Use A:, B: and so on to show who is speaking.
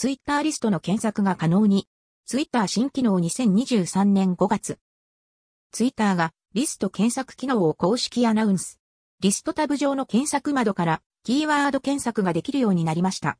A: ツイッターリストの検索が可能に。ツイッター新機能2023年5月。ツイッターがリスト検索機能を公式アナウンス。リストタブ上の検索窓からキーワード検索ができるようになりました。